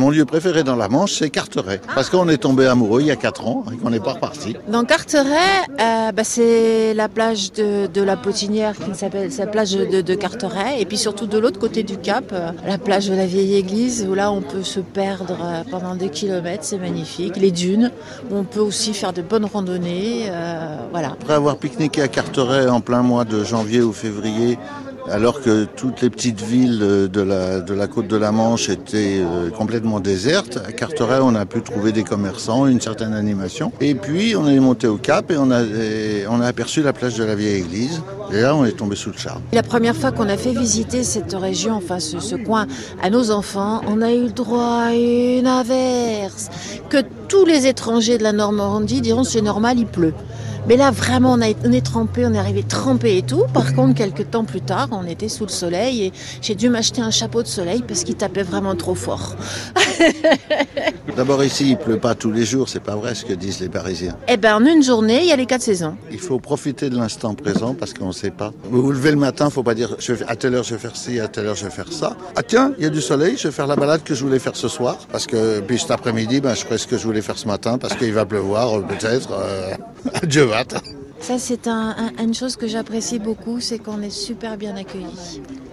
mon lieu préféré dans la Manche, c'est Carteret. Parce qu'on est tombé amoureux il y a 4 ans et qu'on n'est pas reparti. Dans Carteret, euh, bah, c'est la plage de, de la Potinière qui s'appelle la plage de, de, Carteret. Et puis surtout de l'autre côté du cap, euh, la plage de la vieille église où là on peut se perdre euh, pendant des kilomètres, c'est magnifique. Les dunes, où on peut aussi faire de bonnes randonnées. euh, voilà. Après avoir pique-niqué à Carteret en plein mois de janvier ou février, alors que toutes les petites villes de la, de la côte de la Manche étaient euh, complètement désertes, à Carteret, on a pu trouver des commerçants, une certaine animation. Et puis, on est monté au Cap et on a, on a aperçu la plage de la vieille église. Et là, on est tombé sous le charme. La première fois qu'on a fait visiter cette région, enfin ce, ce coin, à nos enfants, on a eu le droit à une averse que tous les étrangers de la Normandie diront c'est normal, il pleut. Mais là, vraiment, on, a, on est trempé, on est arrivé trempé et tout. Par contre, quelques temps plus tard, on était sous le soleil et j'ai dû m'acheter un chapeau de soleil parce qu'il tapait vraiment trop fort. D'abord, ici, il pleut pas tous les jours, c'est pas vrai ce que disent les Parisiens. Eh ben, en une journée, il y a les quatre saisons. Il faut profiter de l'instant présent parce qu'on ne sait pas. Vous vous levez le matin, faut pas dire je à telle heure je vais faire ci, à telle heure je vais faire ça. Ah tiens, il y a du soleil, je vais faire la balade que je voulais faire ce soir parce que puis cet après-midi, ben, je ferai ce que je voulais faire ce matin parce qu'il va pleuvoir euh, peut-être. Euh, Dieu va. Ça, c'est un, un, une chose que j'apprécie beaucoup, c'est qu'on est super bien accueillis.